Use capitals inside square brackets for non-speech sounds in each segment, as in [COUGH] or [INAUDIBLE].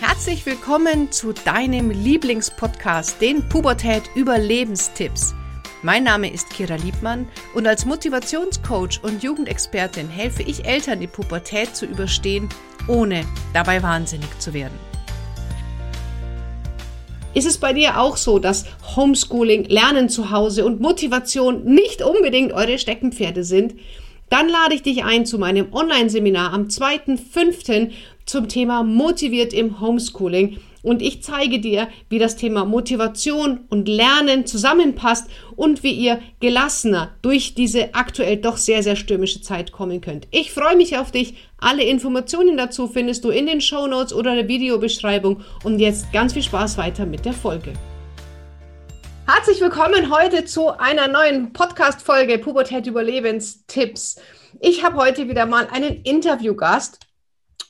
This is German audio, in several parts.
Herzlich willkommen zu deinem Lieblingspodcast, den Pubertät Überlebenstipps. Mein Name ist Kira Liebmann und als Motivationscoach und Jugendexpertin helfe ich Eltern, die Pubertät zu überstehen, ohne dabei wahnsinnig zu werden. Ist es bei dir auch so, dass Homeschooling, Lernen zu Hause und Motivation nicht unbedingt eure Steckenpferde sind? Dann lade ich dich ein zu meinem Online-Seminar am 2.5 zum Thema Motiviert im Homeschooling. Und ich zeige dir, wie das Thema Motivation und Lernen zusammenpasst und wie ihr gelassener durch diese aktuell doch sehr, sehr stürmische Zeit kommen könnt. Ich freue mich auf dich. Alle Informationen dazu findest du in den Show Notes oder der Videobeschreibung. Und jetzt ganz viel Spaß weiter mit der Folge. Herzlich willkommen heute zu einer neuen Podcast-Folge Pubertät Überlebenstipps. Ich habe heute wieder mal einen Interviewgast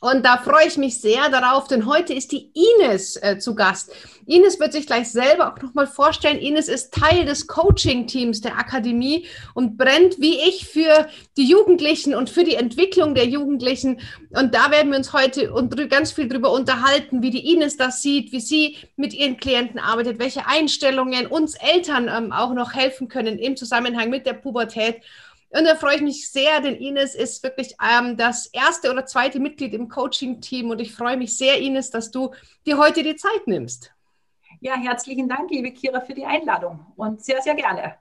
und da freue ich mich sehr darauf, denn heute ist die Ines äh, zu Gast. Ines wird sich gleich selber auch nochmal vorstellen. Ines ist Teil des Coaching-Teams der Akademie und brennt wie ich für die Jugendlichen und für die Entwicklung der Jugendlichen. Und da werden wir uns heute ganz viel drüber unterhalten, wie die Ines das sieht, wie sie mit ihren Klienten arbeitet, welche Einstellungen uns Eltern ähm, auch noch helfen können im Zusammenhang mit der Pubertät. Und da freue ich mich sehr, denn Ines ist wirklich ähm, das erste oder zweite Mitglied im Coaching-Team. Und ich freue mich sehr, Ines, dass du dir heute die Zeit nimmst. Ja, herzlichen Dank, liebe Kira, für die Einladung und sehr, sehr gerne.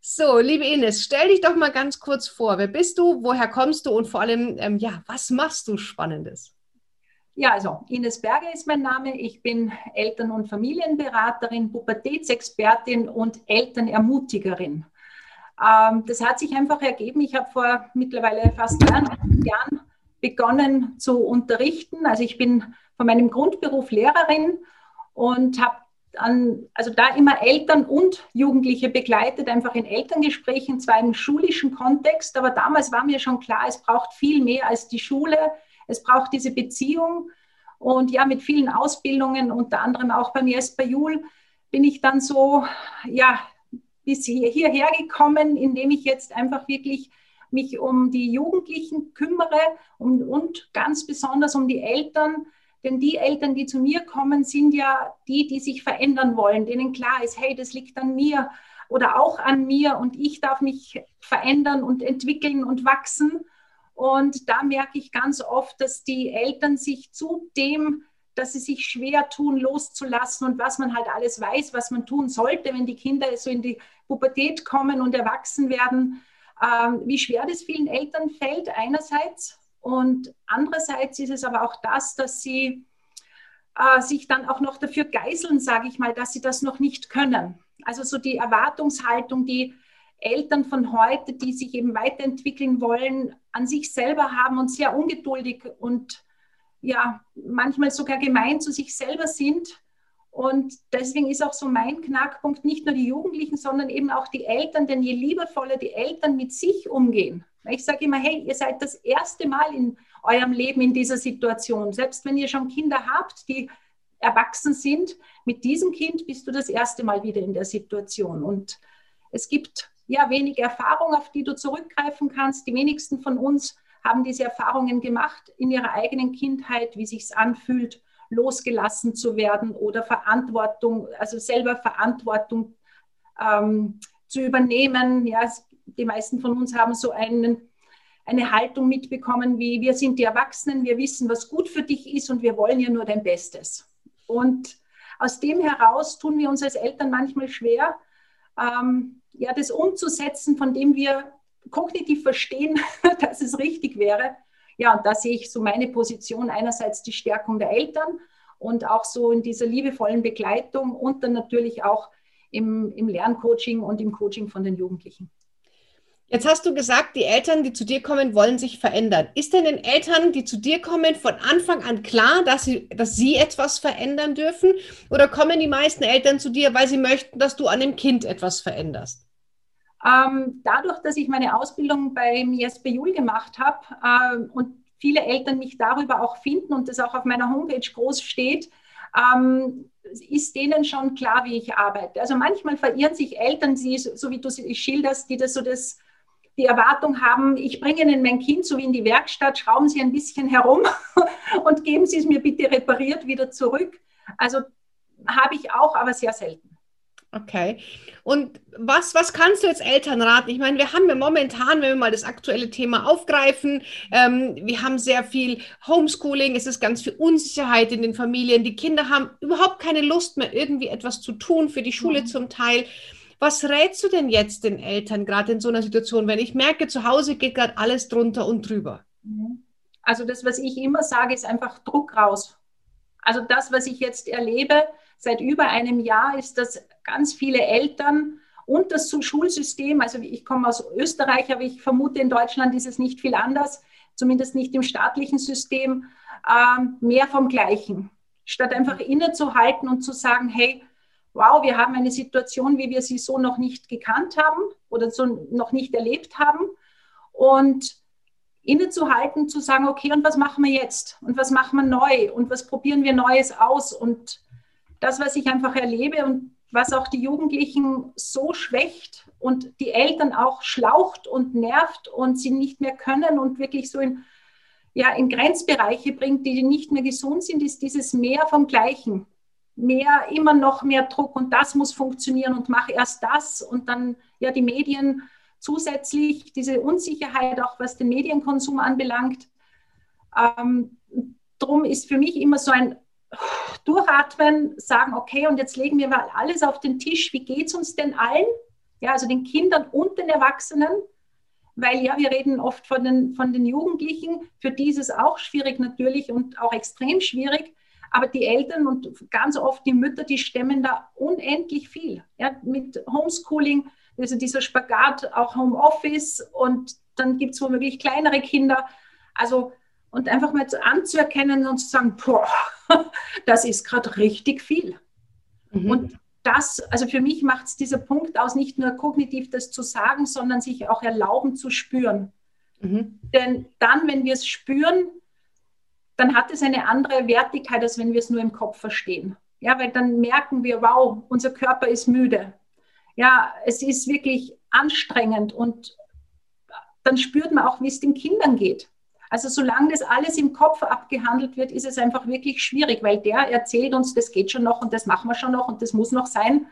So, liebe Ines, stell dich doch mal ganz kurz vor. Wer bist du? Woher kommst du? Und vor allem, ähm, ja, was machst du Spannendes? Ja, also Ines Berger ist mein Name. Ich bin Eltern- und Familienberaterin, Pubertätsexpertin und Elternermutigerin. Ähm, das hat sich einfach ergeben. Ich habe vor mittlerweile fast 23 Jahren begonnen zu unterrichten. Also ich bin von meinem Grundberuf Lehrerin und habe an, also da immer Eltern und Jugendliche begleitet, einfach in Elterngesprächen, zwar im schulischen Kontext, aber damals war mir schon klar, es braucht viel mehr als die Schule. Es braucht diese Beziehung. Und ja, mit vielen Ausbildungen, unter anderem auch beim Jesper bin ich dann so, ja, bis hierher gekommen, indem ich jetzt einfach wirklich mich um die Jugendlichen kümmere und, und ganz besonders um die Eltern. Denn die Eltern, die zu mir kommen, sind ja die, die sich verändern wollen, denen klar ist, hey, das liegt an mir oder auch an mir und ich darf mich verändern und entwickeln und wachsen. Und da merke ich ganz oft, dass die Eltern sich zu dem dass sie sich schwer tun, loszulassen und was man halt alles weiß, was man tun sollte, wenn die Kinder so in die Pubertät kommen und erwachsen werden, ähm, wie schwer das vielen Eltern fällt einerseits und andererseits ist es aber auch das, dass sie äh, sich dann auch noch dafür geißeln, sage ich mal, dass sie das noch nicht können. Also so die Erwartungshaltung, die Eltern von heute, die sich eben weiterentwickeln wollen, an sich selber haben und sehr ungeduldig und ja, manchmal sogar gemein zu sich selber sind. Und deswegen ist auch so mein Knackpunkt nicht nur die Jugendlichen, sondern eben auch die Eltern, denn je liebevoller die Eltern mit sich umgehen. Ich sage immer, hey, ihr seid das erste Mal in eurem Leben in dieser Situation. Selbst wenn ihr schon Kinder habt, die erwachsen sind, mit diesem Kind bist du das erste Mal wieder in der Situation. Und es gibt ja wenig Erfahrung, auf die du zurückgreifen kannst. Die wenigsten von uns haben diese Erfahrungen gemacht in ihrer eigenen Kindheit, wie sich es anfühlt, losgelassen zu werden oder Verantwortung, also selber Verantwortung ähm, zu übernehmen. Ja, die meisten von uns haben so einen, eine Haltung mitbekommen, wie wir sind die Erwachsenen, wir wissen, was gut für dich ist und wir wollen ja nur dein Bestes. Und aus dem heraus tun wir uns als Eltern manchmal schwer, ähm, ja, das umzusetzen, von dem wir kognitiv verstehen, [LAUGHS] dass es richtig wäre. Ja, und da sehe ich so meine Position einerseits die Stärkung der Eltern und auch so in dieser liebevollen Begleitung und dann natürlich auch im, im Lerncoaching und im Coaching von den Jugendlichen. Jetzt hast du gesagt, die Eltern, die zu dir kommen, wollen sich verändern. Ist denn den Eltern, die zu dir kommen, von Anfang an klar, dass sie, dass sie etwas verändern dürfen? Oder kommen die meisten Eltern zu dir, weil sie möchten, dass du an dem Kind etwas veränderst? Ähm, dadurch, dass ich meine Ausbildung beim Jesper Jul gemacht habe äh, und viele Eltern mich darüber auch finden und das auch auf meiner Homepage groß steht, ähm, ist denen schon klar, wie ich arbeite. Also manchmal verirren sich Eltern, die, so wie du sie schilderst, die das so das die Erwartung haben, ich bringe Ihnen mein Kind so wie in die Werkstatt, schrauben Sie ein bisschen herum [LAUGHS] und geben Sie es mir bitte repariert wieder zurück. Also habe ich auch, aber sehr selten. Okay. Und was, was kannst du jetzt Eltern raten? Ich meine, wir haben ja momentan, wenn wir mal das aktuelle Thema aufgreifen, ähm, wir haben sehr viel Homeschooling, es ist ganz viel Unsicherheit in den Familien. Die Kinder haben überhaupt keine Lust mehr, irgendwie etwas zu tun, für die Schule mhm. zum Teil. Was rätst du denn jetzt den Eltern gerade in so einer Situation, wenn ich merke, zu Hause geht gerade alles drunter und drüber? Mhm. Also das, was ich immer sage, ist einfach Druck raus. Also das, was ich jetzt erlebe seit über einem Jahr, ist, dass ganz viele Eltern und das Schulsystem, also ich komme aus Österreich, aber ich vermute, in Deutschland ist es nicht viel anders, zumindest nicht im staatlichen System, ähm, mehr vom Gleichen. Statt einfach innezuhalten und zu sagen, hey, wow, wir haben eine Situation, wie wir sie so noch nicht gekannt haben oder so noch nicht erlebt haben. Und innezuhalten, zu sagen, okay, und was machen wir jetzt? Und was machen wir neu? Und was probieren wir Neues aus? Und das, was ich einfach erlebe und was auch die Jugendlichen so schwächt und die Eltern auch schlaucht und nervt und sie nicht mehr können und wirklich so in, ja, in Grenzbereiche bringt, die nicht mehr gesund sind, ist dieses Mehr vom Gleichen. Mehr, immer noch mehr Druck und das muss funktionieren und mach erst das und dann ja die Medien zusätzlich, diese Unsicherheit auch was den Medienkonsum anbelangt. Ähm, drum ist für mich immer so ein durchatmen, sagen, okay, und jetzt legen wir mal alles auf den Tisch. Wie geht es uns denn allen? Ja, also den Kindern und den Erwachsenen. Weil ja, wir reden oft von den, von den Jugendlichen. Für die ist es auch schwierig natürlich und auch extrem schwierig. Aber die Eltern und ganz oft die Mütter, die stemmen da unendlich viel. Ja, mit Homeschooling, also dieser Spagat, auch Homeoffice und dann gibt es womöglich kleinere Kinder. Also und einfach mal anzuerkennen und zu sagen, boah, [LAUGHS] das ist gerade richtig viel. Mhm. Und das, also für mich macht es dieser Punkt aus, nicht nur kognitiv das zu sagen, sondern sich auch erlauben zu spüren. Mhm. Denn dann, wenn wir es spüren, dann hat es eine andere Wertigkeit, als wenn wir es nur im Kopf verstehen. Ja, weil dann merken wir, wow, unser Körper ist müde. Ja, es ist wirklich anstrengend und dann spürt man auch, wie es den Kindern geht. Also solange das alles im Kopf abgehandelt wird, ist es einfach wirklich schwierig, weil der erzählt uns, das geht schon noch und das machen wir schon noch und das muss noch sein.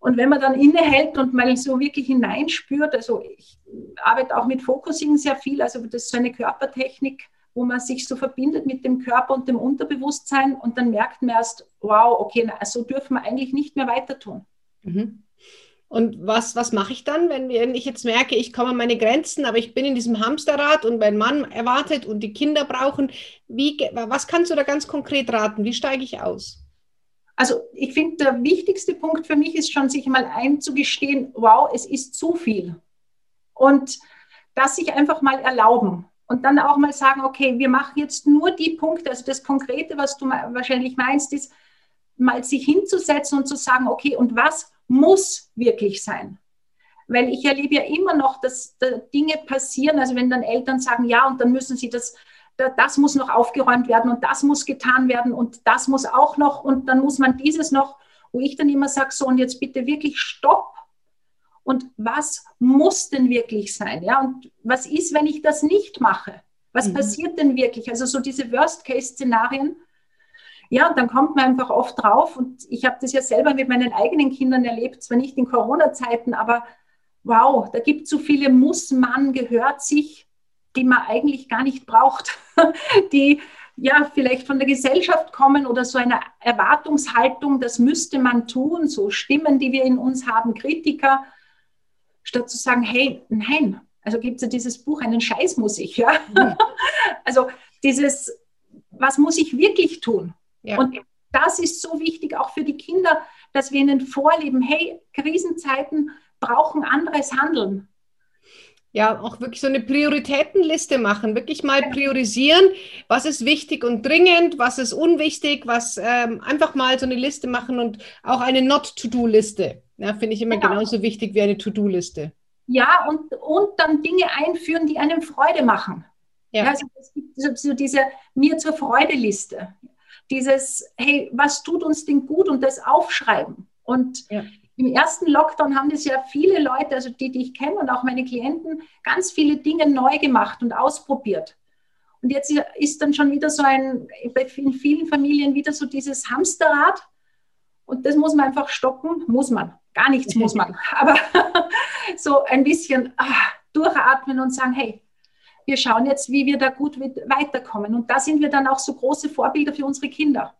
Und wenn man dann innehält und mal so wirklich hineinspürt, also ich arbeite auch mit Focusing sehr viel, also das ist so eine Körpertechnik, wo man sich so verbindet mit dem Körper und dem Unterbewusstsein und dann merkt man erst, wow, okay, so dürfen wir eigentlich nicht mehr weiter tun. Mhm. Und was, was mache ich dann, wenn ich jetzt merke, ich komme an meine Grenzen, aber ich bin in diesem Hamsterrad und mein Mann erwartet und die Kinder brauchen? Wie, was kannst du da ganz konkret raten? Wie steige ich aus? Also ich finde, der wichtigste Punkt für mich ist schon, sich mal einzugestehen, wow, es ist zu viel. Und das sich einfach mal erlauben. Und dann auch mal sagen, okay, wir machen jetzt nur die Punkte, also das Konkrete, was du wahrscheinlich meinst, ist, mal sich hinzusetzen und zu sagen, okay, und was muss wirklich sein. Weil ich erlebe ja immer noch, dass da Dinge passieren, also wenn dann Eltern sagen, ja, und dann müssen sie das, das muss noch aufgeräumt werden und das muss getan werden und das muss auch noch und dann muss man dieses noch, wo ich dann immer sage, so und jetzt bitte wirklich Stopp. Und was muss denn wirklich sein? Ja, und was ist, wenn ich das nicht mache? Was mhm. passiert denn wirklich? Also so diese Worst-Case-Szenarien, ja, und dann kommt man einfach oft drauf und ich habe das ja selber mit meinen eigenen Kindern erlebt, zwar nicht in Corona-Zeiten, aber wow, da gibt es so viele Muss, man, gehört sich, die man eigentlich gar nicht braucht, [LAUGHS] die ja vielleicht von der Gesellschaft kommen oder so eine Erwartungshaltung, das müsste man tun, so Stimmen, die wir in uns haben, Kritiker, statt zu sagen, hey, nein, also gibt es ja dieses Buch, einen Scheiß muss ich, ja. Mhm. [LAUGHS] also dieses, was muss ich wirklich tun? Ja. Und das ist so wichtig auch für die Kinder, dass wir ihnen vorleben, hey, Krisenzeiten brauchen anderes Handeln. Ja, auch wirklich so eine Prioritätenliste machen, wirklich mal priorisieren, was ist wichtig und dringend, was ist unwichtig, was ähm, einfach mal so eine Liste machen und auch eine Not-to-Do-Liste. Ja, finde ich immer genau. genauso wichtig wie eine To-Do-Liste. Ja, und, und dann Dinge einführen, die einem Freude machen. Ja. ja also es gibt so diese mir zur Freude-Liste dieses, hey, was tut uns denn gut und das aufschreiben. Und ja. Im ersten Lockdown haben das ja viele Leute, also die, die ich kenne und auch meine Klienten, ganz viele Dinge neu gemacht und ausprobiert. Und jetzt ist dann schon wieder so ein, in vielen Familien wieder so dieses Hamsterrad. Und das muss man einfach stoppen, muss man. Gar nichts muss man. [LAUGHS] Aber [LAUGHS] so ein bisschen ach, durchatmen und sagen, hey, wir schauen jetzt, wie wir da gut weiterkommen. Und da sind wir dann auch so große Vorbilder für unsere Kinder.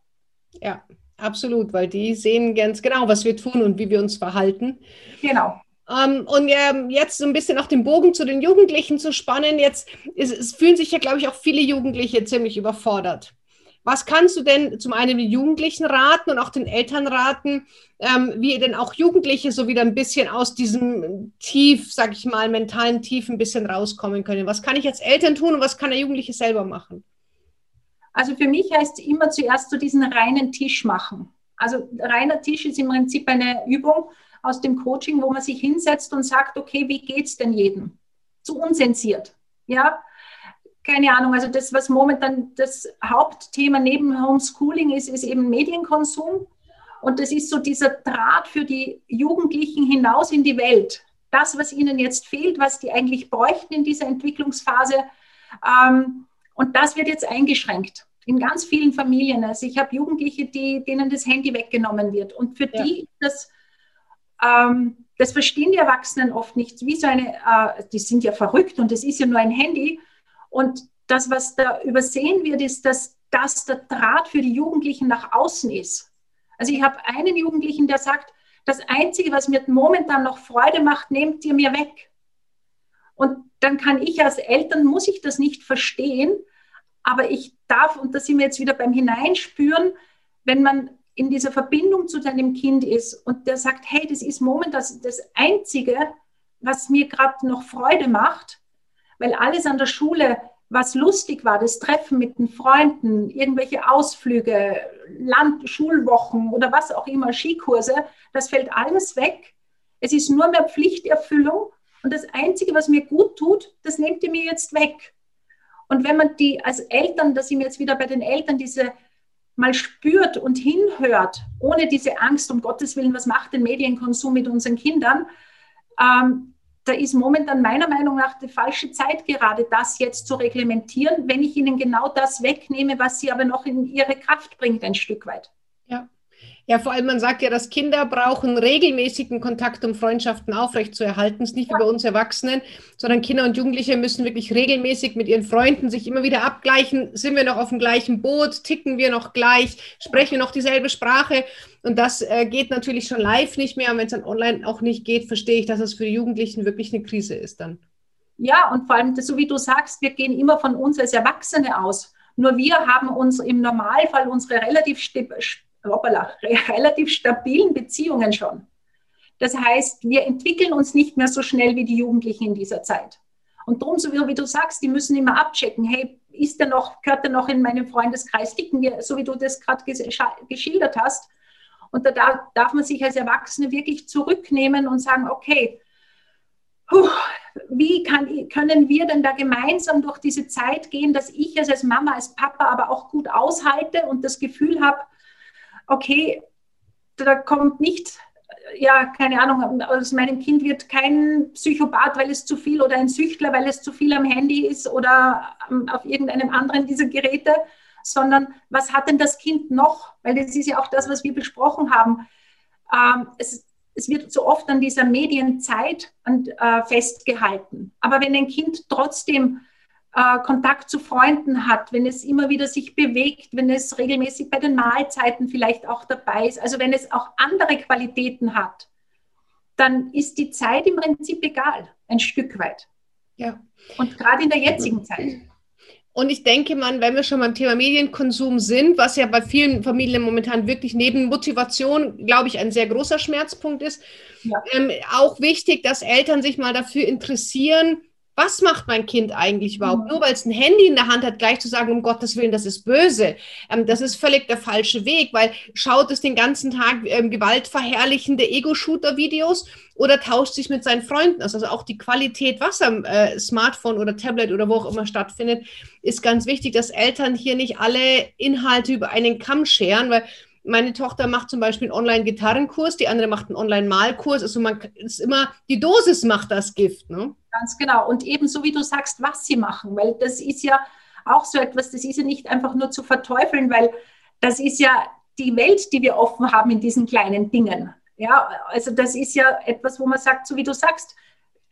Ja, absolut, weil die sehen ganz genau, was wir tun und wie wir uns verhalten. Genau. Ähm, und ähm, jetzt so ein bisschen auch den Bogen zu den Jugendlichen zu spannen. Jetzt ist, es fühlen sich ja, glaube ich, auch viele Jugendliche ziemlich überfordert. Was kannst du denn zum einen den Jugendlichen raten und auch den Eltern raten, ähm, wie denn auch Jugendliche so wieder ein bisschen aus diesem Tief, sag ich mal, mentalen Tief ein bisschen rauskommen können? Was kann ich als Eltern tun und was kann der Jugendliche selber machen? Also für mich heißt es immer zuerst so diesen reinen Tisch machen. Also reiner Tisch ist im Prinzip eine Übung aus dem Coaching, wo man sich hinsetzt und sagt, okay, wie geht's denn jedem? Zu unsensiert. Ja, keine Ahnung, also das, was momentan das Hauptthema neben Homeschooling ist, ist eben Medienkonsum. Und das ist so dieser Draht für die Jugendlichen hinaus in die Welt. Das, was ihnen jetzt fehlt, was die eigentlich bräuchten in dieser Entwicklungsphase. Ähm, und das wird jetzt eingeschränkt in ganz vielen Familien. Also ich habe Jugendliche, die, denen das Handy weggenommen wird. Und für ja. die das, ähm, das verstehen die Erwachsenen oft nicht. Wie so eine, äh, die sind ja verrückt und das ist ja nur ein Handy. Und das, was da übersehen wird, ist, dass das der Draht für die Jugendlichen nach außen ist. Also ich habe einen Jugendlichen, der sagt, das Einzige, was mir momentan noch Freude macht, nehmt ihr mir weg. Und dann kann ich als Eltern, muss ich das nicht verstehen, aber ich darf, und da sind wir jetzt wieder beim Hineinspüren, wenn man in dieser Verbindung zu deinem Kind ist und der sagt, hey, das ist momentan das, das Einzige, was mir gerade noch Freude macht, weil alles an der Schule, was lustig war, das Treffen mit den Freunden, irgendwelche Ausflüge, Land, Schulwochen oder was auch immer, Skikurse, das fällt alles weg. Es ist nur mehr Pflichterfüllung und das Einzige, was mir gut tut, das nehmt ihr mir jetzt weg. Und wenn man die als Eltern, da sind wir jetzt wieder bei den Eltern, diese mal spürt und hinhört, ohne diese Angst, um Gottes Willen, was macht den Medienkonsum mit unseren Kindern, ähm, da ist momentan meiner Meinung nach die falsche Zeit gerade, das jetzt zu reglementieren, wenn ich ihnen genau das wegnehme, was sie aber noch in ihre Kraft bringt, ein Stück weit. Ja. Vor allem, man sagt ja, dass Kinder brauchen regelmäßigen Kontakt, um Freundschaften aufrechtzuerhalten. Es ist nicht wie bei uns Erwachsenen, sondern Kinder und Jugendliche müssen wirklich regelmäßig mit ihren Freunden sich immer wieder abgleichen. Sind wir noch auf dem gleichen Boot? Ticken wir noch gleich? Sprechen wir noch dieselbe Sprache? Und das äh, geht natürlich schon live nicht mehr. Und wenn es dann online auch nicht geht, verstehe ich, dass es für die Jugendlichen wirklich eine Krise ist dann. Ja, und vor allem, so wie du sagst, wir gehen immer von uns als Erwachsene aus. Nur wir haben uns im Normalfall unsere relativ hoppala, relativ stabilen Beziehungen schon. Das heißt, wir entwickeln uns nicht mehr so schnell wie die Jugendlichen in dieser Zeit. Und darum, so wie du sagst, die müssen immer abchecken, hey, ist der noch, gehört er noch in meinem Freundeskreis, ticken wir, so wie du das gerade geschildert hast. Und da darf man sich als Erwachsene wirklich zurücknehmen und sagen, okay, wie kann, können wir denn da gemeinsam durch diese Zeit gehen, dass ich es als Mama, als Papa aber auch gut aushalte und das Gefühl habe, okay, da kommt nicht, ja, keine Ahnung, aus meinem Kind wird kein Psychopath, weil es zu viel oder ein Süchtler, weil es zu viel am Handy ist oder auf irgendeinem anderen dieser Geräte, sondern was hat denn das Kind noch? Weil das ist ja auch das, was wir besprochen haben. Ähm, es, es wird so oft an dieser Medienzeit äh, festgehalten. Aber wenn ein Kind trotzdem äh, Kontakt zu Freunden hat, wenn es immer wieder sich bewegt, wenn es regelmäßig bei den Mahlzeiten vielleicht auch dabei ist, also wenn es auch andere Qualitäten hat, dann ist die Zeit im Prinzip egal, ein Stück weit. Ja. Und gerade in der jetzigen Zeit. Und ich denke, man, wenn wir schon beim Thema Medienkonsum sind, was ja bei vielen Familien momentan wirklich neben Motivation, glaube ich, ein sehr großer Schmerzpunkt ist, ja. ähm, auch wichtig, dass Eltern sich mal dafür interessieren, was macht mein Kind eigentlich überhaupt? Mhm. Nur weil es ein Handy in der Hand hat, gleich zu sagen, um Gottes Willen, das ist böse. Ähm, das ist völlig der falsche Weg, weil schaut es den ganzen Tag ähm, gewaltverherrlichende Ego-Shooter-Videos oder tauscht sich mit seinen Freunden aus. Also auch die Qualität, was am äh, Smartphone oder Tablet oder wo auch immer stattfindet, ist ganz wichtig, dass Eltern hier nicht alle Inhalte über einen Kamm scheren, weil Meine Tochter macht zum Beispiel einen Online-Gitarrenkurs, die andere macht einen Online-Malkurs. Also man ist immer, die Dosis macht das Gift. Ne? Ganz genau. Und ebenso wie du sagst, was sie machen, weil das ist ja auch so etwas, das ist ja nicht einfach nur zu verteufeln, weil das ist ja die Welt, die wir offen haben in diesen kleinen Dingen. Ja, also das ist ja etwas, wo man sagt, so wie du sagst,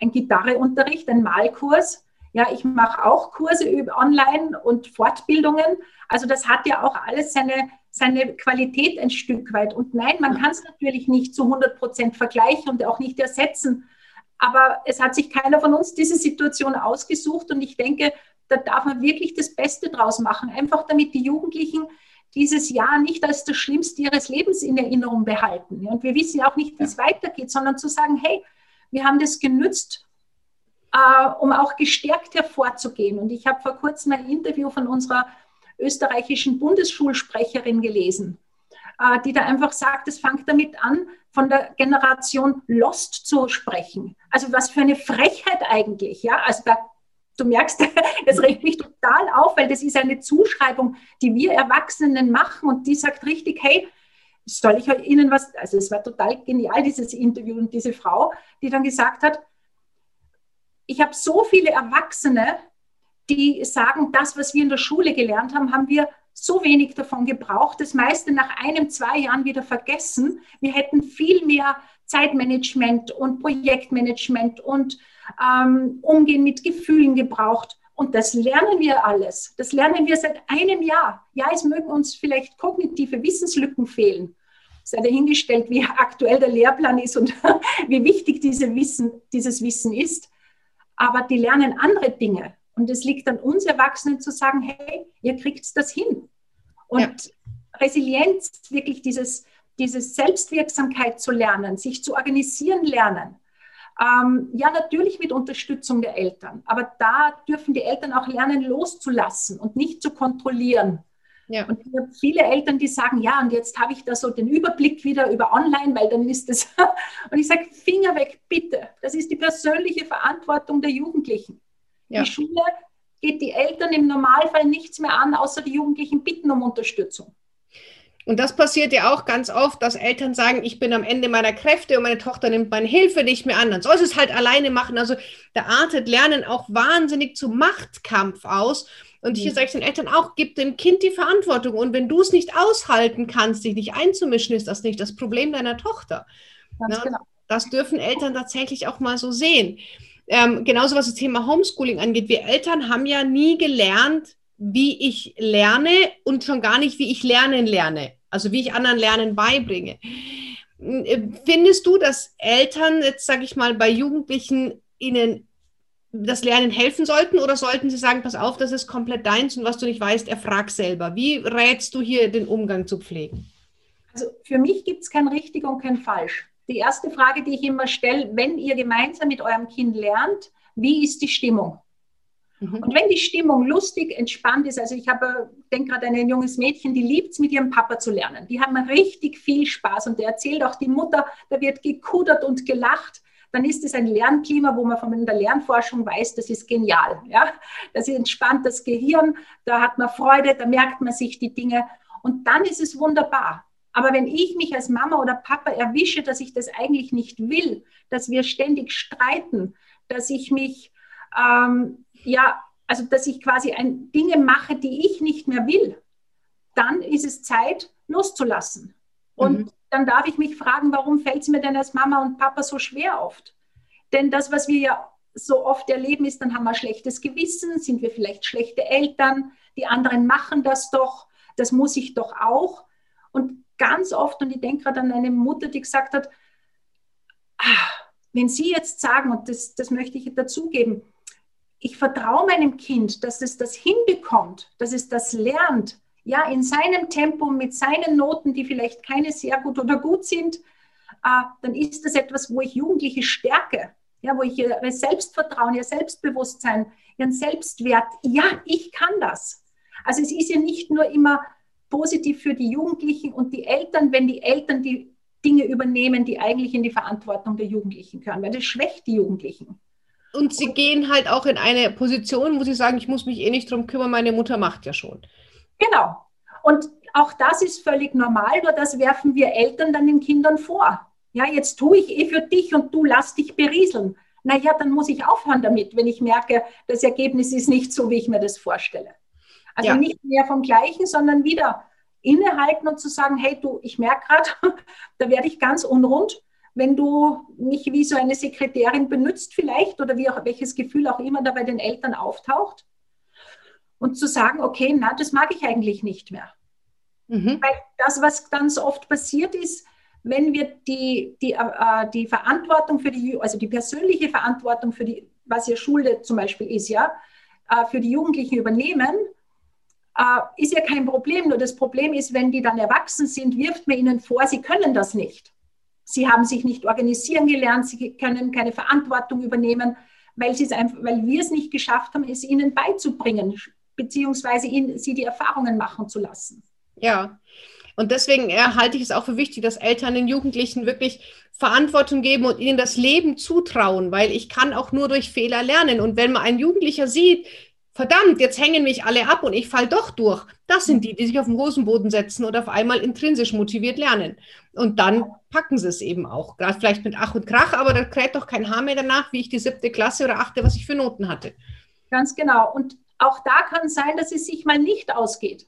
ein Gitarreunterricht, ein Malkurs. Ja, ich mache auch Kurse online und Fortbildungen. Also das hat ja auch alles seine, seine Qualität ein Stück weit. Und nein, man kann es natürlich nicht zu 100 Prozent vergleichen und auch nicht ersetzen. Aber es hat sich keiner von uns diese Situation ausgesucht. Und ich denke, da darf man wirklich das Beste draus machen. Einfach damit die Jugendlichen dieses Jahr nicht als das Schlimmste ihres Lebens in Erinnerung behalten. Und wir wissen ja auch nicht, wie es weitergeht, sondern zu sagen, hey, wir haben das genützt, äh, um auch gestärkt hervorzugehen. Und ich habe vor kurzem ein Interview von unserer österreichischen Bundesschulsprecherin gelesen, äh, die da einfach sagt, es fängt damit an, von der Generation Lost zu sprechen. Also was für eine Frechheit eigentlich, ja? Also da du merkst, [LAUGHS] es regt mich total auf, weil das ist eine Zuschreibung, die wir Erwachsenen machen und die sagt richtig, hey, soll ich Ihnen was, also es war total genial, dieses Interview und diese Frau, die dann gesagt hat, ich habe so viele Erwachsene, die sagen, das, was wir in der Schule gelernt haben, haben wir so wenig davon gebraucht, das meiste nach einem, zwei Jahren wieder vergessen. Wir hätten viel mehr Zeitmanagement und Projektmanagement und ähm, Umgehen mit Gefühlen gebraucht. Und das lernen wir alles. Das lernen wir seit einem Jahr. Ja, es mögen uns vielleicht kognitive Wissenslücken fehlen. Sei dahingestellt, wie aktuell der Lehrplan ist und [LAUGHS] wie wichtig diese Wissen, dieses Wissen ist. Aber die lernen andere Dinge. Und es liegt an uns Erwachsenen zu sagen, hey, ihr kriegt das hin. Und ja. Resilienz, wirklich dieses, diese Selbstwirksamkeit zu lernen, sich zu organisieren lernen, ähm, ja, natürlich mit Unterstützung der Eltern, aber da dürfen die Eltern auch lernen, loszulassen und nicht zu kontrollieren. Ja. Und ich habe viele Eltern, die sagen, ja, und jetzt habe ich da so den Überblick wieder über online, weil dann ist es. [LAUGHS] und ich sage, Finger weg, bitte. Das ist die persönliche Verantwortung der Jugendlichen. Ja. Die Schule geht die Eltern im Normalfall nichts mehr an, außer die Jugendlichen bitten um Unterstützung. Und das passiert ja auch ganz oft, dass Eltern sagen, ich bin am Ende meiner Kräfte und meine Tochter nimmt meine Hilfe nicht mehr an. Dann soll sie es halt alleine machen. Also da artet Lernen auch wahnsinnig zu Machtkampf aus. Und hier mhm. sage ich den Eltern auch, gib dem Kind die Verantwortung. Und wenn du es nicht aushalten kannst, dich nicht einzumischen, ist das nicht das Problem deiner Tochter. Ganz Na, genau. Das dürfen Eltern tatsächlich auch mal so sehen. Ähm, genauso was das Thema Homeschooling angeht. Wir Eltern haben ja nie gelernt, wie ich lerne und schon gar nicht, wie ich lernen lerne. Also wie ich anderen Lernen beibringe. Findest du, dass Eltern, jetzt sage ich mal, bei Jugendlichen ihnen das Lernen helfen sollten oder sollten sie sagen, pass auf, das ist komplett deins und was du nicht weißt, erfrag selber. Wie rätst du hier den Umgang zu pflegen? Also für mich gibt es kein richtig und kein falsch. Die erste Frage, die ich immer stelle, wenn ihr gemeinsam mit eurem Kind lernt, wie ist die Stimmung? Mhm. Und wenn die Stimmung lustig, entspannt ist, also ich habe, denke gerade an ein junges Mädchen, die liebt es, mit ihrem Papa zu lernen. Die haben richtig viel Spaß und der erzählt auch die Mutter, da wird gekudert und gelacht. Dann ist es ein Lernklima, wo man von der Lernforschung weiß, das ist genial. Ja? Das entspannt das Gehirn, da hat man Freude, da merkt man sich die Dinge und dann ist es wunderbar. Aber wenn ich mich als Mama oder Papa erwische, dass ich das eigentlich nicht will, dass wir ständig streiten, dass ich mich ähm, ja, also dass ich quasi ein, Dinge mache, die ich nicht mehr will, dann ist es Zeit, loszulassen. Und mhm. dann darf ich mich fragen, warum fällt es mir denn als Mama und Papa so schwer oft? Denn das, was wir ja so oft erleben, ist, dann haben wir schlechtes Gewissen, sind wir vielleicht schlechte Eltern, die anderen machen das doch, das muss ich doch auch. Und ganz oft, und ich denke gerade an eine Mutter, die gesagt hat, ah, wenn Sie jetzt sagen, und das, das möchte ich dazugeben, ich vertraue meinem Kind, dass es das hinbekommt, dass es das lernt, ja, in seinem Tempo, mit seinen Noten, die vielleicht keine sehr gut oder gut sind, äh, dann ist das etwas, wo ich Jugendliche stärke, ja, wo ich ihr Selbstvertrauen, ihr Selbstbewusstsein, ihren Selbstwert, ja, ich kann das. Also es ist ja nicht nur immer positiv für die Jugendlichen und die Eltern, wenn die Eltern die Dinge übernehmen, die eigentlich in die Verantwortung der Jugendlichen gehören, weil das schwächt die Jugendlichen. Und sie gehen halt auch in eine Position, wo sie sagen, ich muss mich eh nicht drum kümmern, meine Mutter macht ja schon. Genau. Und auch das ist völlig normal, nur das werfen wir Eltern dann den Kindern vor. Ja, jetzt tue ich eh für dich und du lass dich berieseln. Naja, dann muss ich aufhören damit, wenn ich merke, das Ergebnis ist nicht so, wie ich mir das vorstelle. Also ja. nicht mehr vom Gleichen, sondern wieder innehalten und zu sagen, hey du, ich merke gerade, [LAUGHS] da werde ich ganz unrund, wenn du mich wie so eine Sekretärin benutzt vielleicht oder wie auch welches Gefühl auch immer da bei den Eltern auftaucht. Und zu sagen, okay, na, das mag ich eigentlich nicht mehr. Mhm. Weil das, was ganz oft passiert ist, wenn wir die, die, äh, die Verantwortung für die, also die persönliche Verantwortung für die, was ja Schule zum Beispiel ist, ja, äh, für die Jugendlichen übernehmen, äh, ist ja kein Problem. Nur das Problem ist, wenn die dann erwachsen sind, wirft man ihnen vor, sie können das nicht. Sie haben sich nicht organisieren gelernt, sie können keine Verantwortung übernehmen, weil, einfach, weil wir es nicht geschafft haben, es ihnen beizubringen, beziehungsweise ihnen, sie die Erfahrungen machen zu lassen. Ja, und deswegen halte ich es auch für wichtig, dass Eltern den Jugendlichen wirklich Verantwortung geben und ihnen das Leben zutrauen, weil ich kann auch nur durch Fehler lernen. Und wenn man ein Jugendlicher sieht, verdammt, jetzt hängen mich alle ab und ich fall doch durch. Das sind die, die sich auf den Hosenboden setzen und auf einmal intrinsisch motiviert lernen. Und dann packen sie es eben auch. Gerade vielleicht mit Ach und Krach, aber da kräht doch kein Haar mehr danach, wie ich die siebte Klasse oder achte, was ich für Noten hatte. Ganz genau. Und auch da kann es sein, dass es sich mal nicht ausgeht.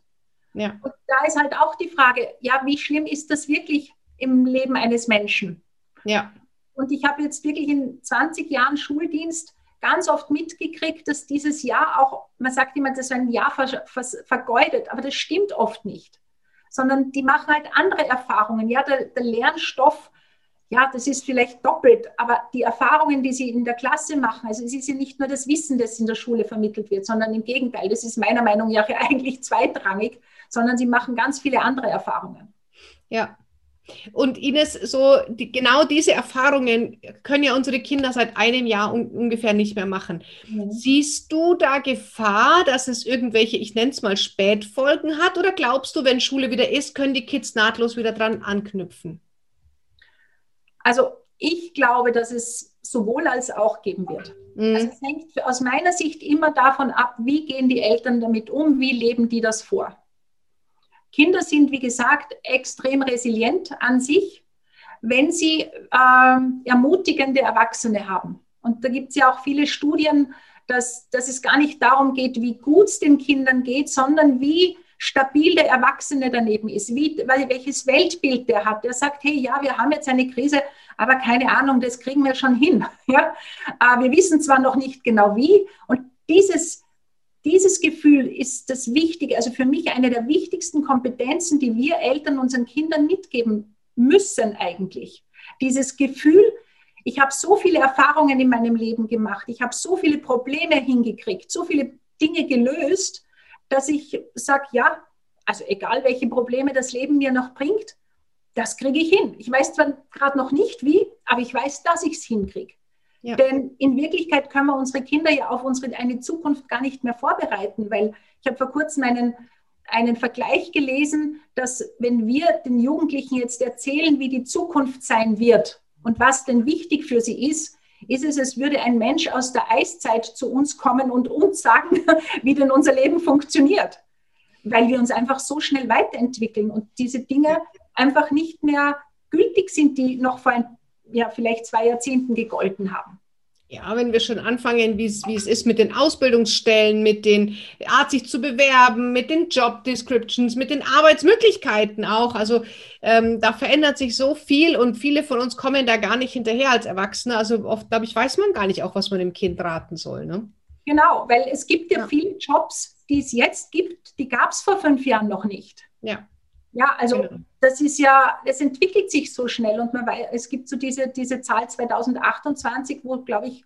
Ja. Und da ist halt auch die Frage, ja, wie schlimm ist das wirklich im Leben eines Menschen? Ja. Und ich habe jetzt wirklich in 20 Jahren Schuldienst ganz oft mitgekriegt, dass dieses Jahr auch, man sagt immer, das ist ein Jahr ver, ver, vergeudet, aber das stimmt oft nicht. Sondern die machen halt andere Erfahrungen. Ja, der, der Lernstoff, ja, das ist vielleicht doppelt, aber die Erfahrungen, die sie in der Klasse machen, also es ist ja nicht nur das Wissen, das in der Schule vermittelt wird, sondern im Gegenteil, das ist meiner Meinung nach ja [LAUGHS] eigentlich zweitrangig, sondern sie machen ganz viele andere Erfahrungen. Ja, und Ines, so die, genau diese Erfahrungen können ja unsere Kinder seit einem Jahr un ungefähr nicht mehr machen. Mhm. Siehst du da Gefahr, dass es irgendwelche, ich nenne es mal Spätfolgen hat? Oder glaubst du, wenn Schule wieder ist, können die Kids nahtlos wieder dran anknüpfen? Also ich glaube, dass es sowohl als auch geben wird. Mhm. Also es hängt aus meiner Sicht immer davon ab, wie gehen die Eltern damit um, wie leben die das vor. Kinder sind, wie gesagt, extrem resilient an sich, wenn sie äh, ermutigende Erwachsene haben. Und da gibt es ja auch viele Studien, dass, dass es gar nicht darum geht, wie gut es den Kindern geht, sondern wie stabil der Erwachsene daneben ist, wie, welches Weltbild der hat. Der sagt, hey, ja, wir haben jetzt eine Krise, aber keine Ahnung, das kriegen wir schon hin. [LAUGHS] Ja? Äh, wir wissen zwar noch nicht genau wie. Und dieses dieses Gefühl ist das Wichtige, also für mich eine der wichtigsten Kompetenzen, die wir Eltern unseren Kindern mitgeben müssen eigentlich. Dieses Gefühl, ich habe so viele Erfahrungen in meinem Leben gemacht, ich habe so viele Probleme hingekriegt, so viele Dinge gelöst, dass ich sage, ja, also egal welche Probleme das Leben mir noch bringt, das kriege ich hin. Ich weiß zwar gerade noch nicht wie, aber ich weiß, dass ich es hinkriege. Ja. Denn in Wirklichkeit können wir unsere Kinder ja auf unsere eine Zukunft gar nicht mehr vorbereiten, weil ich habe vor kurzem einen, einen Vergleich gelesen, dass wenn wir den Jugendlichen jetzt erzählen, wie die Zukunft sein wird und was denn wichtig für sie ist, ist es, als würde ein Mensch aus der Eiszeit zu uns kommen und uns sagen, [LAUGHS] wie denn unser Leben funktioniert, weil wir uns einfach so schnell weiterentwickeln und diese Dinge einfach nicht mehr gültig sind, die noch vor ein ja, vielleicht zwei Jahrzehnten gegolten haben. Ja, wenn wir schon anfangen, wie es, ist mit den Ausbildungsstellen, mit den Art, sich zu bewerben, mit den Job Descriptions, mit den Arbeitsmöglichkeiten auch. Also ähm, da verändert sich so viel und viele von uns kommen da gar nicht hinterher als Erwachsene. Also oft, glaube ich, weiß man gar nicht auch, was man dem Kind raten soll. Ne? Genau, weil es gibt ja, ja. viele Jobs, die es jetzt gibt, die gab es vor fünf Jahren noch nicht. Ja. Ja, also genau. das ist ja, es entwickelt sich so schnell und man weiß, es gibt so diese, diese Zahl 2028, wo, glaube ich,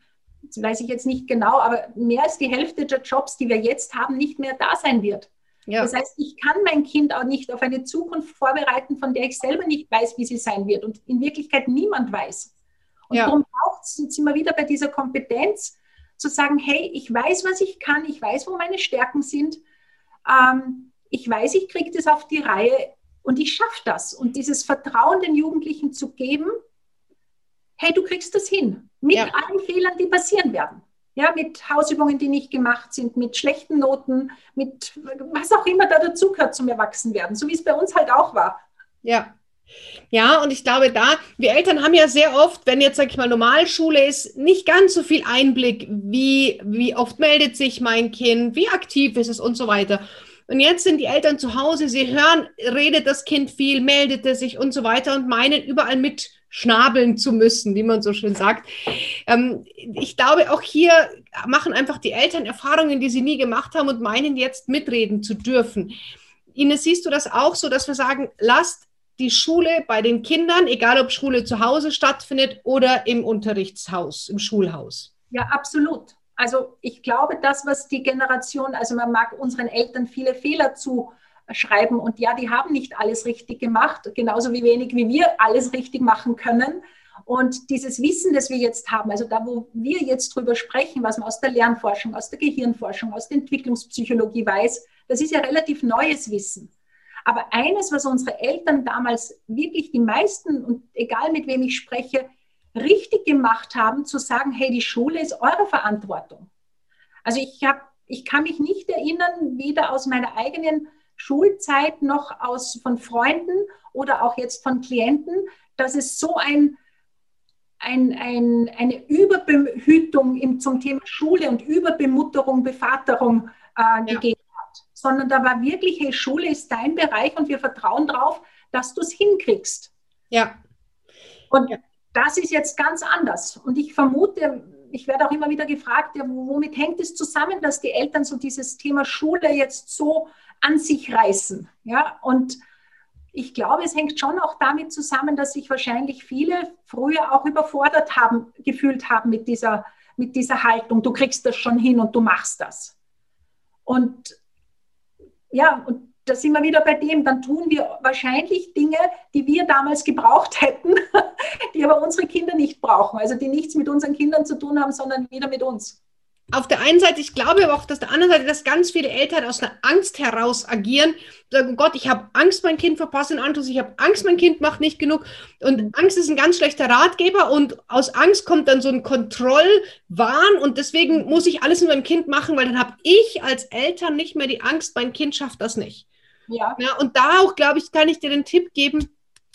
weiß ich jetzt nicht genau, aber mehr als die Hälfte der Jobs, die wir jetzt haben, nicht mehr da sein wird. Ja. Das heißt, ich kann mein Kind auch nicht auf eine Zukunft vorbereiten, von der ich selber nicht weiß, wie sie sein wird und in Wirklichkeit niemand weiß. Und ja. darum braucht es, jetzt wir wieder bei dieser Kompetenz, zu sagen, hey, ich weiß, was ich kann, ich weiß, wo meine Stärken sind. Ähm, ich weiß, ich kriege das auf die Reihe und ich schaffe das. Und dieses Vertrauen den Jugendlichen zu geben, hey, du kriegst das hin, mit ja. allen Fehlern, die passieren werden. Ja, mit Hausübungen, die nicht gemacht sind, mit schlechten Noten, mit was auch immer da dazugehört zum Erwachsenwerden, so wie es bei uns halt auch war. Ja, ja, und ich glaube, da, wir Eltern haben ja sehr oft, wenn jetzt, sag ich mal, Normalschule ist, nicht ganz so viel Einblick, wie, wie oft meldet sich mein Kind, wie aktiv ist es und so weiter. Und jetzt sind die Eltern zu Hause, sie hören, redet das Kind viel, meldet es sich und so weiter und meinen überall mit schnabeln zu müssen, wie man so schön sagt. Ähm, ich glaube, auch hier machen einfach die Eltern Erfahrungen, die sie nie gemacht haben und meinen jetzt mitreden zu dürfen. Ines, siehst du das auch so, dass wir sagen, lasst die Schule bei den Kindern, egal ob Schule zu Hause stattfindet oder im Unterrichtshaus, im Schulhaus? Ja, absolut. Also ich glaube, das, was die Generation, also man mag unseren Eltern viele Fehler zuschreiben und ja, die haben nicht alles richtig gemacht, genauso wie wenig wie wir alles richtig machen können. Und dieses Wissen, das wir jetzt haben, also da, wo wir jetzt drüber sprechen, was man aus der Lernforschung, aus der Gehirnforschung, aus der Entwicklungspsychologie weiß, das ist ja relativ neues Wissen. Aber eines, was unsere Eltern damals wirklich die meisten, und egal mit wem ich spreche, richtig gemacht haben, zu sagen, hey, die Schule ist eure Verantwortung. Also ich, hab, ich kann mich nicht erinnern, weder aus meiner eigenen Schulzeit noch aus, von Freunden oder auch jetzt von Klienten, dass es so ein, ein, ein, eine Überbehütung im, zum Thema Schule und Überbemutterung, Bevaterung äh, ja. gegeben sondern da war wirklich, hey, Schule ist dein Bereich und wir vertrauen darauf, dass du es hinkriegst. Ja. Und ja. Das ist jetzt ganz anders. Und ich vermute, ich werde auch immer wieder gefragt, ja, womit hängt es zusammen, dass die Eltern so dieses Thema Schule jetzt so an sich reißen? Ja, und ich glaube, es hängt schon auch damit zusammen, dass sich wahrscheinlich viele früher auch überfordert haben, gefühlt haben mit dieser, mit dieser Haltung, du kriegst das schon hin und du machst das. Und ja, und da sind wir wieder bei dem, dann tun wir wahrscheinlich Dinge, die wir damals gebraucht [LAUGHS] hätten, die aber unsere Kinder nicht brauchen, also die nichts mit unseren Kindern zu tun haben, sondern wieder mit uns auf der einen Seite, ich glaube aber auch, dass der anderen Seite, dass ganz viele Eltern aus einer Angst heraus agieren, sagen, oh Gott, ich habe Angst, mein Kind verpasst den Anschluss, ich habe Angst, mein Kind macht nicht genug. Und Angst ist ein ganz schlechter Ratgeber und aus Angst kommt dann so ein Kontrollwahn und deswegen muss ich alles mit meinem Kind machen, weil dann habe ich als Eltern nicht mehr die Angst, mein Kind schafft das nicht. Ja. ja und da auch, glaube ich, kann ich dir den Tipp geben,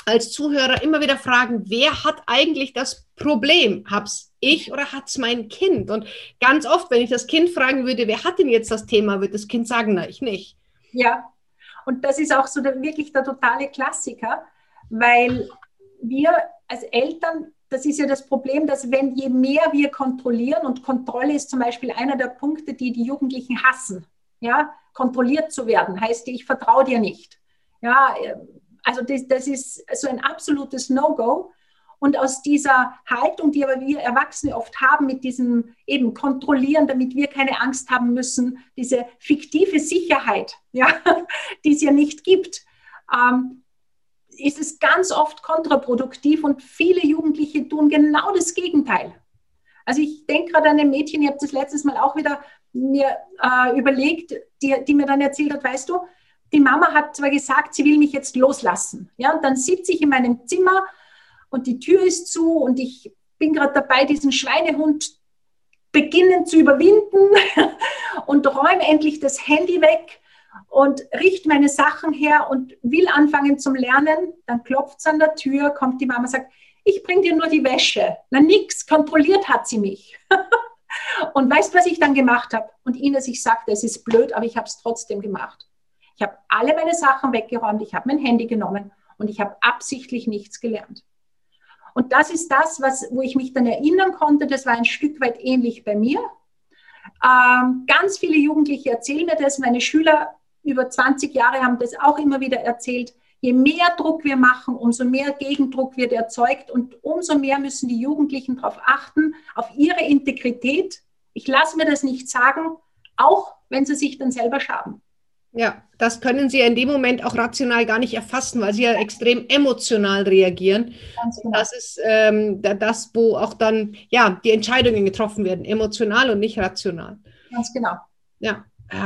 als Zuhörer immer wieder fragen, wer hat eigentlich das Problem? Hab's ich oder hat's mein Kind? Und ganz oft, wenn ich das Kind fragen würde, wer hat denn jetzt das Thema, wird das Kind sagen, na, ich nicht. Ja, und das ist auch so der, wirklich der totale Klassiker, weil wir als Eltern, das ist ja das Problem, dass wenn je mehr wir kontrollieren, und Kontrolle ist zum Beispiel einer der Punkte, die die Jugendlichen hassen, ja, kontrolliert zu werden, heißt, ich vertraue dir nicht. Ja, also das, das ist so ein absolutes No-Go. Und aus dieser Haltung, die aber wir Erwachsene oft haben, mit diesem eben Kontrollieren, damit wir keine Angst haben müssen, diese fiktive Sicherheit, [LAUGHS] ja, die es ja nicht gibt, ähm, ist es ganz oft kontraproduktiv und viele Jugendliche tun genau das Gegenteil. Also ich denke gerade an ein Mädchen, ich habe das letztes Mal auch wieder mir äh, überlegt, die, die mir dann erzählt hat, weißt du, die Mama hat zwar gesagt, sie will mich jetzt loslassen. Ja, und dann sitze ich in meinem Zimmer und die Tür ist zu und ich bin gerade dabei, diesen Schweinehund beginnen zu überwinden [LAUGHS] und räume endlich das Handy weg und richte meine Sachen her und will anfangen zum Lernen. Dann klopft es an der Tür, kommt die Mama und sagt, ich bringe dir nur die Wäsche. Na nix, kontrolliert hat sie mich. [LAUGHS] und weißt, was ich dann gemacht habe? Und Ines, ich sagte, es ist blöd, aber ich habe es trotzdem gemacht. Ich habe alle meine Sachen weggeräumt, ich habe mein Handy genommen und ich habe absichtlich nichts gelernt. Und das ist das, was, wo ich mich dann erinnern konnte, das war ein Stück weit ähnlich bei mir. Ähm, ganz viele Jugendliche erzählen mir das, meine Schüler über 20 Jahre haben das auch immer wieder erzählt. Je mehr Druck wir machen, umso mehr Gegendruck wird erzeugt und umso mehr müssen die Jugendlichen darauf achten, auf ihre Integrität. Ich lasse mir das nicht sagen, auch wenn sie sich dann selber schaden. Ja, das können Sie in dem Moment auch rational gar nicht erfassen, weil Sie ja extrem emotional reagieren. Genau. Das ist ähm, das, wo auch dann ja die Entscheidungen getroffen werden, emotional und nicht rational. Ganz genau. Ja,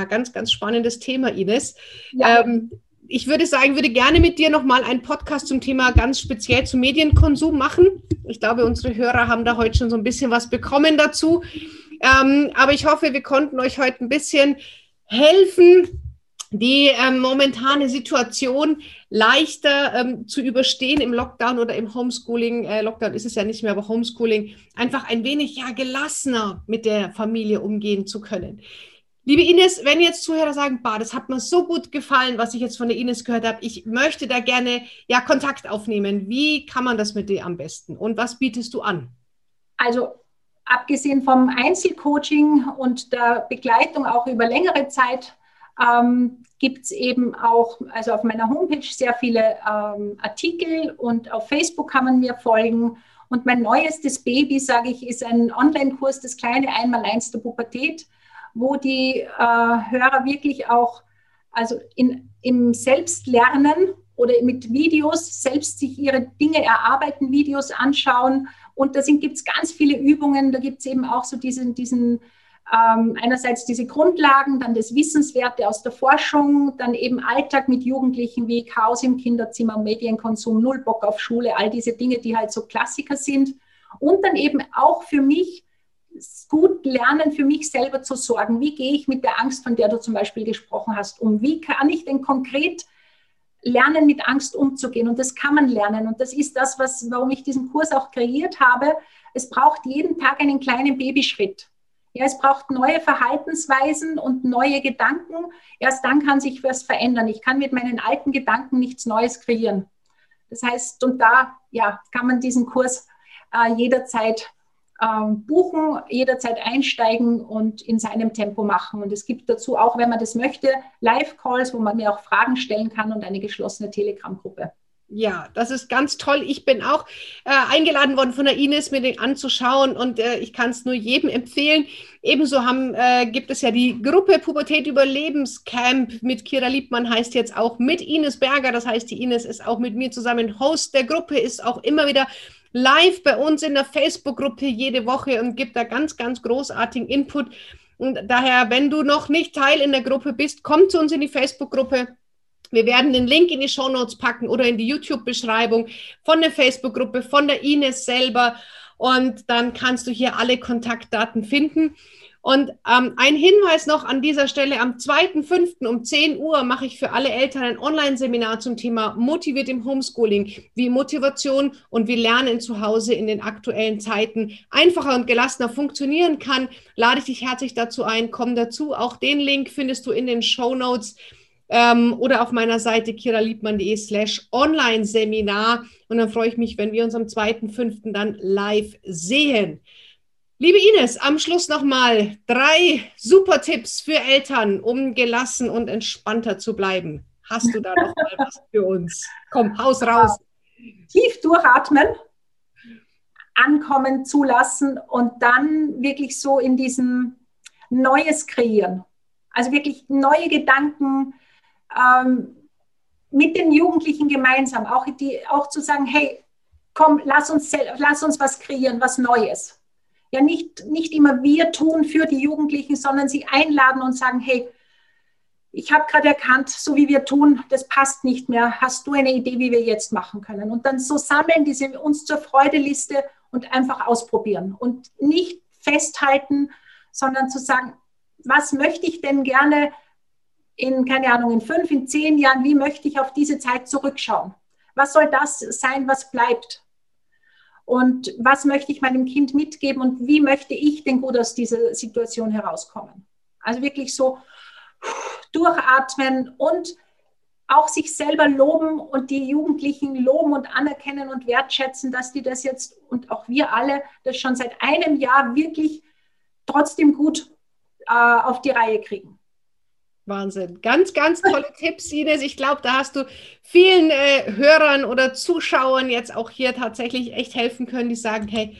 ganz, ganz spannendes Thema, Ines. Ja. Ähm, ich würde sagen, würde gerne mit dir nochmal einen Podcast zum Thema ganz speziell zum Medienkonsum machen. Ich glaube, unsere Hörer haben da heute schon so ein bisschen was bekommen dazu. Ähm, aber ich hoffe, wir konnten euch heute ein bisschen helfen, die ähm, momentane Situation leichter ähm, zu überstehen im Lockdown oder im Homeschooling. Äh, Lockdown ist es ja nicht mehr, aber Homeschooling einfach ein wenig ja gelassener mit der Familie umgehen zu können. Liebe Ines, wenn jetzt Zuhörer sagen, bah, das hat mir so gut gefallen, was ich jetzt von der Ines gehört habe, ich möchte da gerne ja Kontakt aufnehmen. Wie kann man das mit dir am besten und was bietest du an? Also abgesehen vom Einzelcoaching und der Begleitung auch über längere Zeit ähm, gibt es eben auch, also auf meiner Homepage sehr viele ähm, Artikel und auf Facebook kann man mir folgen. Und mein neuestes Baby, sage ich, ist ein Online-Kurs, das kleine Einmaleins der Pubertät, wo die äh, Hörer wirklich auch also in, im Selbstlernen oder mit Videos selbst sich ihre Dinge erarbeiten, Videos anschauen. Und da gibt es ganz viele Übungen. Da gibt es eben auch so diesen, diesen ähm, einerseits diese Grundlagen, dann das Wissenswerte aus der Forschung, dann eben Alltag mit Jugendlichen wie Chaos im Kinderzimmer, Medienkonsum, Null Bock auf Schule, all diese Dinge, die halt so Klassiker sind. Und dann eben auch für mich gut lernen, für mich selber zu sorgen. Wie gehe ich mit der Angst, von der du zum Beispiel gesprochen hast, um? Wie kann ich denn konkret lernen, mit Angst umzugehen? Und das kann man lernen. Und das ist das, was, warum ich diesen Kurs auch kreiert habe. Es braucht jeden Tag einen kleinen Babyschritt. Ja, es braucht neue Verhaltensweisen und neue Gedanken. Erst dann kann sich was verändern. Ich kann mit meinen alten Gedanken nichts Neues kreieren. Das heißt, und da ja, kann man diesen Kurs äh, jederzeit ähm, buchen, jederzeit einsteigen und in seinem Tempo machen. Und es gibt dazu auch, wenn man das möchte, Live-Calls, wo man mir auch Fragen stellen kann und eine geschlossene Telegram-Gruppe. Ja, das ist ganz toll. Ich bin auch äh, eingeladen worden von der Ines, mir den anzuschauen und äh, ich kann es nur jedem empfehlen. Ebenso haben, äh, gibt es ja die Gruppe Pubertät Überlebenscamp mit Kira Liebmann, heißt jetzt auch mit Ines Berger. Das heißt, die Ines ist auch mit mir zusammen Host der Gruppe, ist auch immer wieder live bei uns in der Facebook-Gruppe jede Woche und gibt da ganz, ganz großartigen Input. Und daher, wenn du noch nicht Teil in der Gruppe bist, komm zu uns in die Facebook-Gruppe wir werden den Link in die Show Notes packen oder in die YouTube-Beschreibung von der Facebook-Gruppe, von der Ines selber. Und dann kannst du hier alle Kontaktdaten finden. Und ähm, ein Hinweis noch an dieser Stelle, am 2.5. um 10 Uhr mache ich für alle Eltern ein Online-Seminar zum Thema Motiviert im Homeschooling, wie Motivation und wie Lernen zu Hause in den aktuellen Zeiten einfacher und gelassener funktionieren kann. Lade ich dich herzlich dazu ein, komm dazu. Auch den Link findest du in den Show Notes ähm, oder auf meiner Seite kiraliebmann.de slash Online-Seminar. Und dann freue ich mich, wenn wir uns am 2.5. dann live sehen. Liebe Ines, am Schluss nochmal drei super Tipps für Eltern, um gelassen und entspannter zu bleiben. Hast du da noch mal [LAUGHS] was für uns? Komm, Haus raus. Tief durchatmen, ankommen zulassen und dann wirklich so in diesem Neues kreieren. Also wirklich neue Gedanken, ähm, mit den Jugendlichen gemeinsam, auch, die, auch zu sagen, hey, komm, lass uns, lass uns was kreieren, was Neues. Ja, nicht, nicht immer wir tun für die Jugendlichen, sondern sie einladen und sagen, hey, ich habe gerade erkannt, so wie wir tun, das passt nicht mehr. Hast du eine Idee, wie wir jetzt machen können? Und dann so sammeln, diese uns zur Freudeliste und einfach ausprobieren und nicht festhalten, sondern zu sagen, was möchte ich denn gerne in, keine Ahnung, in fünf, in zehn Jahren, wie möchte ich auf diese Zeit zurückschauen? Was soll das sein, was bleibt? Und was möchte ich meinem Kind mitgeben und wie möchte ich denn gut aus dieser Situation herauskommen? Also wirklich so durchatmen und auch sich selber loben und die Jugendlichen loben und anerkennen und wertschätzen, dass die das jetzt und auch wir alle das schon seit einem Jahr wirklich trotzdem gut äh, auf die Reihe kriegen. Wahnsinn. Ganz, ganz tolle Tipps, Ines. Ich glaube, da hast du vielen äh, Hörern oder Zuschauern jetzt auch hier tatsächlich echt helfen können, die sagen, hey,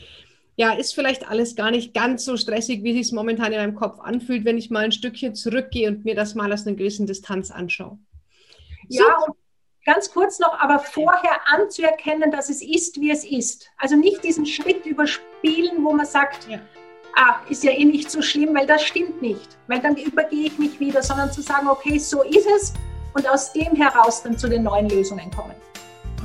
ja, ist vielleicht alles gar nicht ganz so stressig, wie sich es momentan in meinem Kopf anfühlt, wenn ich mal ein Stückchen zurückgehe und mir das mal aus einer gewissen Distanz anschaue. Ja, und ganz kurz noch, aber vorher anzuerkennen, dass es ist, wie es ist. Also nicht diesen Schritt überspielen, wo man sagt, ja ah, ist ja eh nicht so schlimm, weil das stimmt nicht, weil dann übergehe ich mich wieder, sondern zu sagen, okay, so ist es und aus dem heraus dann zu den neuen Lösungen kommen.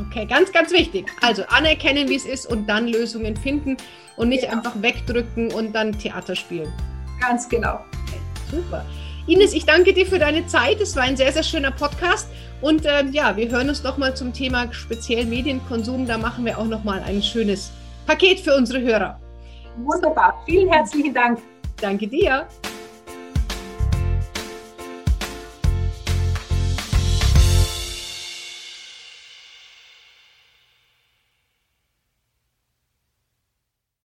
Okay, ganz, ganz wichtig. Also anerkennen, wie es ist und dann Lösungen finden und nicht ja. einfach wegdrücken und dann Theater spielen. Ganz genau. Okay, super. Ines, ich danke dir für deine Zeit. Es war ein sehr, sehr schöner Podcast. Und äh, ja, wir hören uns nochmal zum Thema speziell Medienkonsum. Da machen wir auch nochmal ein schönes Paket für unsere Hörer. Wunderbar. Vielen herzlichen Dank. Danke dir.